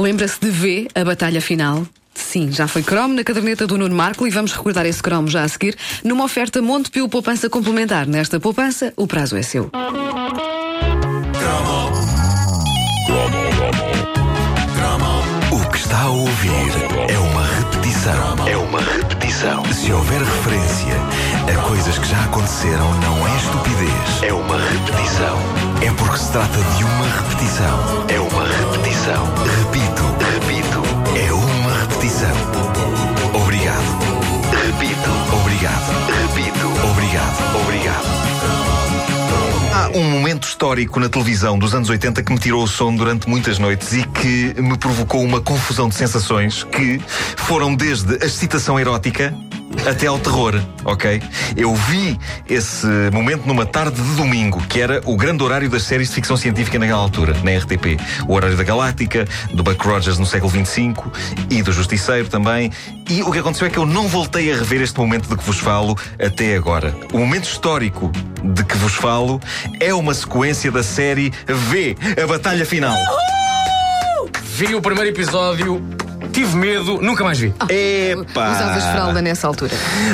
Lembra-se de V, a batalha final? Sim, já foi cromo na caderneta do Nuno Marco e vamos recordar esse cromo já a seguir numa oferta Montepio Poupança Complementar. Nesta poupança, o prazo é seu. O que está a ouvir é uma repetição. É uma repetição. Se houver referência a coisas que já aconteceram, não é estupidez. É uma repetição. É porque se trata de uma repetição. É uma repetição. Repito, repito. É uma repetição. Obrigado. Repito. Obrigado. Repito. Obrigado. Obrigado. Há um momento histórico na televisão dos anos 80 que me tirou o sono durante muitas noites e que me provocou uma confusão de sensações que foram desde a excitação erótica até ao terror, ok? Eu vi esse momento numa tarde de domingo, que era o grande horário das séries de ficção científica naquela altura, na RTP. O horário da Galáctica, do Buck Rogers no século XXV e do Justiceiro também. E o que aconteceu é que eu não voltei a rever este momento de que vos falo até agora. O momento histórico de que vos falo é uma sequência da série V, a Batalha Final. Vi o primeiro episódio, tive medo, nunca mais vi. Epá! Usavas fralda nessa altura.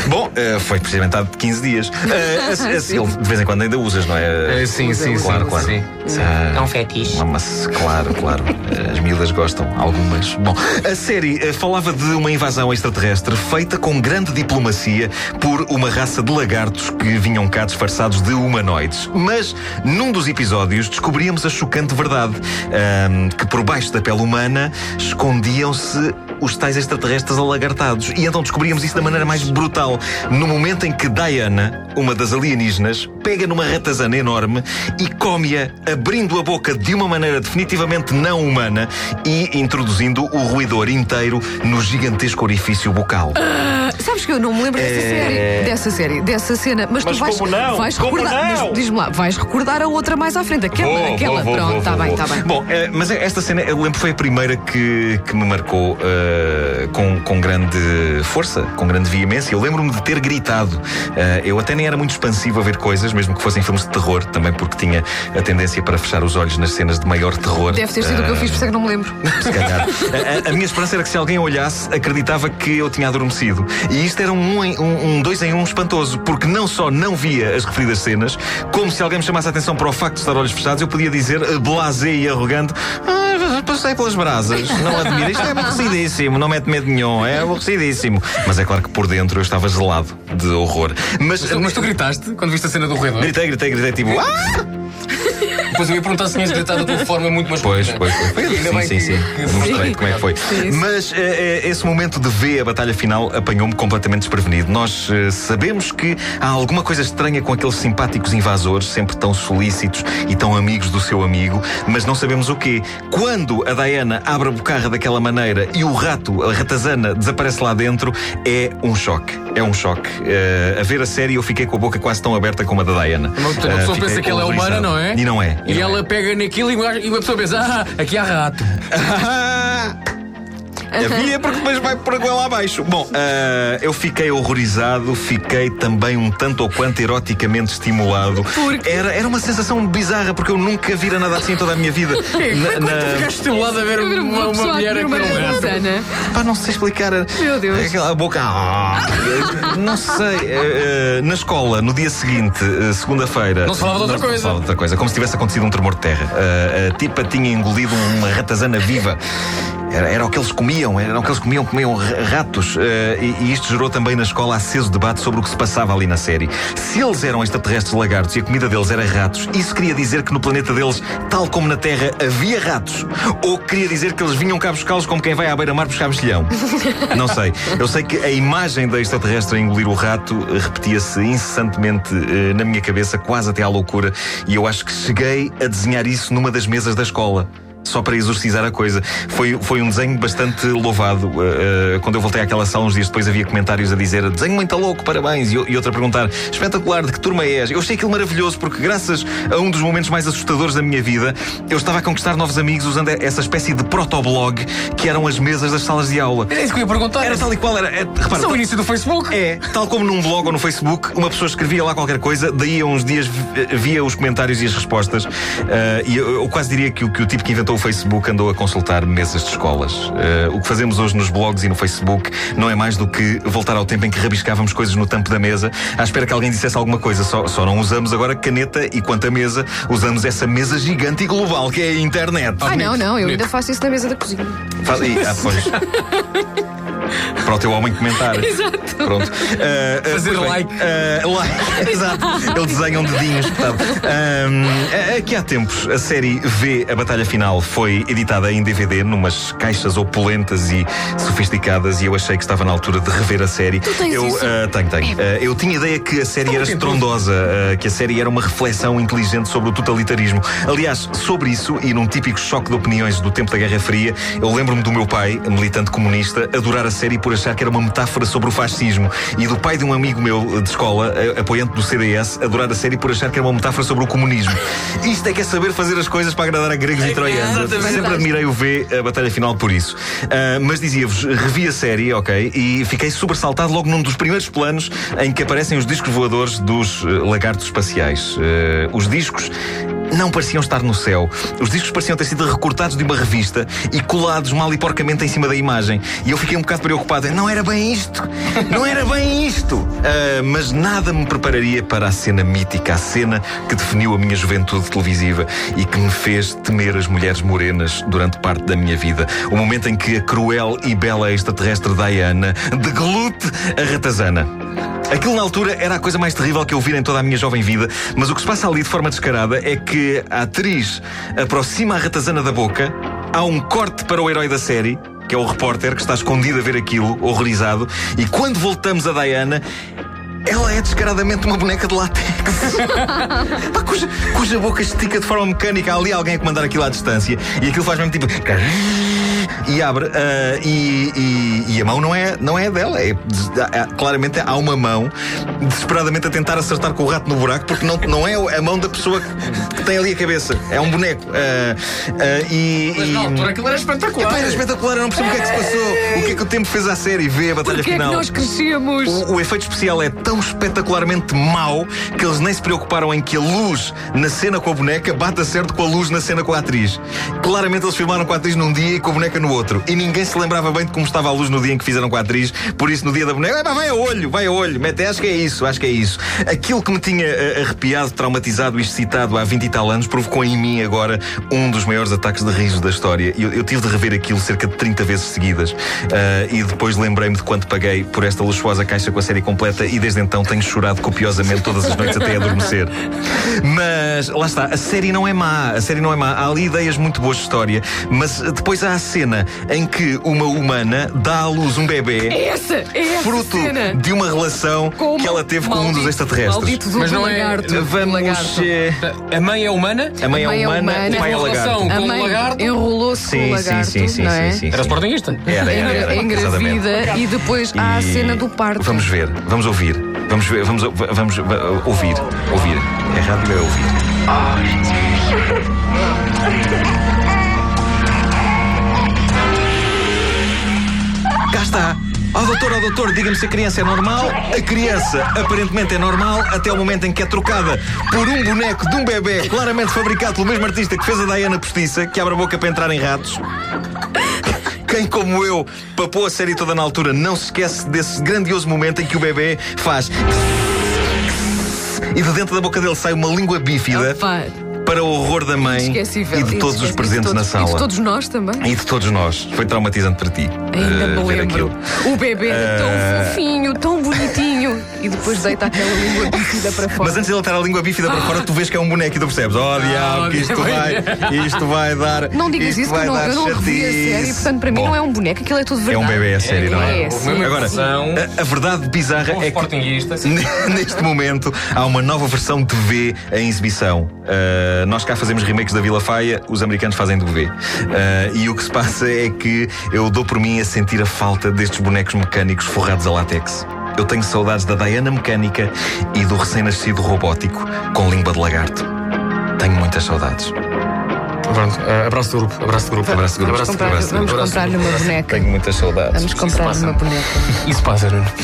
Bom, eh, foi precisamente há 15 dias. Eh, a- a- Sim. ele de vez em quando ainda usas, não é? Eh, sim, sim, claro, sim, claro. sim. Ah, É um fetiche. Mas, claro, claro. As miúdas gostam, algumas. Bom, a série eh, falava de uma invasão extraterrestre feita com grande diplomacia por uma raça de lagartos que vinham cá disfarçados de humanoides. Mas, num dos episódios, descobríamos a chocante verdade: ahm, que por baixo da pele humana escondiam-se os tais extraterrestres alagartados. E então descobríamos isso da maneira mais brutal. No momento em que Diana, uma das alienígenas, pega numa ratazana enorme e come-a, abrindo a boca de uma maneira definitivamente não humana e introduzindo o ruidor inteiro no gigantesco orifício bucal. Ah, sabes que eu não me lembro dessa É. série, dessa série, dessa cena, mas, Mas tu vais, como não? vais Como recordar. não? mas Diz-me lá, vais recordar a outra mais à frente, aquela, Vou, aquela. vou, vou, Pronto, vou, está vou, bem, vou. está bem. Bom, eh, mas esta cena, eu lembro, foi a primeira que, que me marcou eh, com, com grande força, com grande veemência. Eu lembro-me de ter gritado. Eh, eu até nem era muito expansivo a ver coisas, mesmo que fossem filmes de terror, também porque tinha a tendência para fechar os olhos nas cenas de maior terror. Deve ter sido o que eu fiz, por isso é que não me lembro. Se calhar. A, a- minha esperança era que se alguém olhasse, acreditava que eu tinha adormecido. E isto era um, um, um dois em um espantoso, porque não só não via as referidas cenas, como se alguém me chamasse a atenção para o facto de estar olhos fechados, eu podia dizer, eh, blasé e arrogante, "Ah, passei pelas brasas, não admira, isto é aborrecidíssimo, não mete medo nenhum, é aborrecidíssimo. Mas é claro que por dentro eu estava gelado de horror. Mas, Mas tu, mas tu gritaste quando viste a cena do roedor? Gritei, gritei, gritei, tipo, ah! Depois eu ia perguntar se tinhas gritado de uma forma muito masculina. Pois, pois, pois. Sim, sim, sim. que- Mostrei como é que foi. Sim. Mas eh, eh, esse momento de ver a batalha final apanhou-me completamente desprevenido. Nós eh, sabemos que há alguma coisa estranha com aqueles simpáticos invasores, sempre tão solícitos e tão amigos do seu amigo, mas não sabemos o quê. Quando a Diana abre a bocarra daquela maneira e o rato, a ratazana, desaparece lá dentro, é um choque. É um choque. Eh, a ver a série, eu fiquei com a boca quase tão aberta como a da Diana. Uma pessoa Eh, pensa que ela é humana, não é? E não é. E não ela é. pega naquilo e uma e uma pessoa pensa, ah, aqui há rato. Havia porque depois vai por água lá abaixo. Bom, ah, eu fiquei horrorizado, fiquei também um tanto ou quanto eroticamente estimulado. Porque? Era, era uma sensação bizarra, porque eu nunca vira nada assim em toda a minha vida. Na- tu na- ficaste estimulado a ver uma, uma, pessoa a mulher a uma comer um ratazana. Pá, não sei explicar. Meu Deus. Aquela boca. Ah, não sei. Eh, na escola, no dia seguinte, eh, segunda-feira. Não se falava de outra não se coisa. falava de outra coisa. Como se tivesse acontecido um tremor de terra. A tipa tinha engolido uma ratazana viva. Era, era o que eles comiam, era o que eles comiam, comiam ra- ratos. Eh, e, e isto gerou também na escola aceso debate sobre o que se passava ali na série. Se eles eram extraterrestres lagartos e a comida deles era ratos, isso queria dizer que no planeta deles, tal como na Terra, havia ratos? Ou queria dizer que eles vinham cá buscá-los como quem vai à beira-mar buscar mexilhão? Não sei. Eu sei que a imagem da extraterrestre a engolir o rato repetia-se incessantemente eh, na minha cabeça, quase até à loucura, e eu acho que cheguei a desenhar isso numa das mesas da escola. Só para exorcizar a coisa. Foi, foi um desenho bastante louvado. Uh, uh, quando eu voltei àquela sala, uns dias depois havia comentários a dizer desenho muito louco, parabéns. E, e outro a perguntar espetacular, de que turma és? Eu achei aquilo maravilhoso porque, graças a um dos momentos mais assustadores da minha vida, eu estava a conquistar novos amigos usando essa espécie de protoblog que eram as mesas das salas de aula. Era isso que eu ia perguntar. Era tal e qual, era. é, repara, Só o início do Facebook. é, tal como num blog ou no Facebook, uma pessoa escrevia lá qualquer coisa, daí a uns dias vi- via os comentários e as respostas. Ah, e eu, eu quase diria que, que o tipo que inventou o Facebook andou a consultar mesas de escolas. Uh, o que fazemos hoje nos blogs e no Facebook não é mais do que voltar ao tempo em que rabiscávamos coisas no tampo da mesa, à espera que alguém dissesse alguma coisa. Só, só não usamos agora caneta e quanto a mesa, usamos essa mesa gigante e global que é a internet. Ah, não, não, eu ainda faço isso na mesa da cozinha. Faz, e, ah, pois. para o teu homem comentar. Exato. Pronto. Uh, Fazer pois bem, like. uh, like. Exato. Ele desenha um dedinho espetado. Um, aqui há tempos, a série V, a Batalha Final, foi editada em DVD, numas caixas opulentas e sofisticadas, e eu achei que estava na altura de rever a série. Tu tens eu isso? uh, tenho, tenho. Uh, eu tinha ideia que a série era estrondosa, uh, que a série era uma reflexão inteligente sobre o totalitarismo. Aliás, sobre isso, e num típico choque de opiniões do tempo da Guerra Fria, eu lembro-me do meu pai, militante comunista, adorar a série por achar que era uma metáfora sobre o fascismo. E do pai de um amigo meu de escola, a- apoiante do CDS, adorar a série por achar que era uma metáfora sobre o comunismo. Isto é que é saber fazer as coisas para agradar a gregos e troianos. Sempre admirei o V, a batalha final, por isso. Ah, mas dizia-vos, revi a série, ok, e fiquei sobressaltado logo num dos primeiros planos em que aparecem os discos voadores dos eh, lagartos espaciais. Eh, os discos não pareciam estar no céu. Os discos pareciam ter sido recortados de uma revista e colados mal e porcamente em cima da imagem. E eu fiquei um bocado preocupado. Não era bem isto! Não era bem isto! Ah, mas nada me prepararia para a cena mítica, a cena que definiu a minha juventude televisiva e que me fez temer as mulheres morenas durante parte da minha vida. O momento em que a cruel e bela extraterrestre Diana deglute a ratazana. Aquilo na altura era a coisa mais terrível que eu vi em toda a minha jovem vida, mas o que se passa ali de forma descarada é que a atriz aproxima a ratazana da boca, há um corte para o herói da série, que é o repórter que está escondido a ver aquilo, horrorizado, e quando voltamos a Diana. Ela é descaradamente uma boneca de látex. Pá, cuja, cuja boca estica de forma mecânica. Há ali alguém a comandar aquilo à distância. E aquilo faz mesmo tipo. E abre. ah, e, e- e a mão não é, não é dela. É, há- claramente há uma mão desesperadamente a tentar acertar com o rato no buraco, porque não, não é a mão da pessoa que tem ali a cabeça. É um boneco. Ah, ah, e, Mas na altura aquilo era espetacular. Epá, era espetacular, eu não percebo o que é que se passou. O que é que o tempo fez à série? Vê a batalha Porquê é que final. nós crescemos? O, o efeito especial é tão espetacularmente mau que eles nem se preocuparam em que a luz na cena com a boneca bata certo com a luz na cena com a atriz. Claramente eles filmaram com a atriz num dia e com a boneca no outro. E ninguém se lembrava bem de como estava a luz no dia em que fizeram com a atriz. Por isso, no dia da boneca, "Epá, vai a olho, vai a olho. Mete, acho que é isso, acho que é isso. Aquilo que me tinha eh, arrepiado, traumatizado e excitado há 20 e tal anos provocou em mim agora um dos maiores ataques de riso da história. Eu, eu tive de rever aquilo cerca de 30 vezes seguidas. Ah, e depois lembrei-me de quanto paguei por esta luxuosa caixa com a série completa e desde então tenho chorado copiosamente todas as noites até adormecer. Mas lá está, a série não é má, a série não é má. Há ali ideias muito boas de história, mas depois há a cena em que uma humana dá à luz um bebê É essa, é essa fruto cena. de uma relação Com que ela teve com um dos extraterrestres. Maldito do Mas não é- lagarto. Vamos. lagarto. eh, A mãe é humana? A mãe é A mãe é humana, humana. o pai é Uma lagarto. relação. A com o mãe lagarto? enrolou-se com o Sim, lagarto, sim, sim, sim, não é? sim, sim, Era sportinguista. Era, era, era. exatamente. Engravida e depois há a E cena do parto. Vamos ver, vamos ouvir. Vamos ver, vamos, vamos, vamos ouvir. Ouvir. É rádio, é ouvir. Está. Ó doutor, ó doutor, diga-me se a criança é normal. A criança aparentemente é normal até o momento em que é trocada por um boneco de um bebê claramente fabricado pelo mesmo artista que fez a Diana Postiça, que abre a boca para entrar em ratos. Quem, como eu, papou a série toda na altura, não se esquece desse grandioso momento em que o bebê faz. E de dentro da boca dele sai uma língua bífida Opa, para o horror da mãe e de todos os presentes de na todos- sala. E de todos nós também. E de todos nós. Foi traumatizante para ti. Ainda eh, me lembro. aquilo. O bebê era tão Eh, fofinho, tão bonitinho. E depois deita aquela língua bífida para fora. Mas antes de ele ter a língua bífida para fora, tu vês que é um boneco e tu percebes, oh diabo, que isto vai, isto vai dar. Não digas isto isso, vai eu não, eu não revi a série, portanto, para mim Bom, não é um boneco, aquilo é tudo É verdade. um bebê, é sério, não é? É, sim. Agora, versão. a, a verdade bizarra é que sim. Neste momento há uma nova versão de V em exibição. Uh, nós cá fazemos remakes da Vila Faia, os americanos fazem do V. Uh, e o que se passa é que eu dou por mim a sentir a falta destes bonecos mecânicos forrados a látex. Eu tenho saudades da Diana mecânica e do recém-nascido robótico com língua de lagarto. Tenho muitas saudades. Pronto, eh, abraço do grupo. Abraço do grupo. Abraço do grupo. Abraço do Comprar- grupo. vamos Abraço do comprar-lhe uma boneca. Tenho muitas saudades. Vamos comprar-lhe uma boneca. Isso passa, Nuno.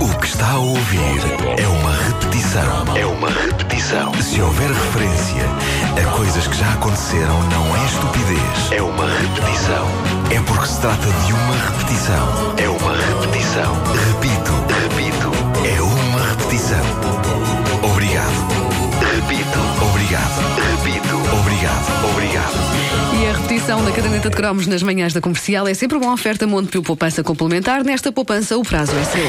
O que está a ouvir é uma repetição. É uma repetição. Se houver referência a coisas que já aconteceram, não é estupidez. É uma repetição. É porque se trata de uma repetição. É uma repetição. Repito, repito. É uma repetição. Obrigado. Repito. Obrigado. Repito. Obrigado. Obrigado. E a repetição da caderneta de cromos nas manhãs da comercial é sempre uma oferta Montepio Poupança Complementar. Nesta poupança, o prazo é seu.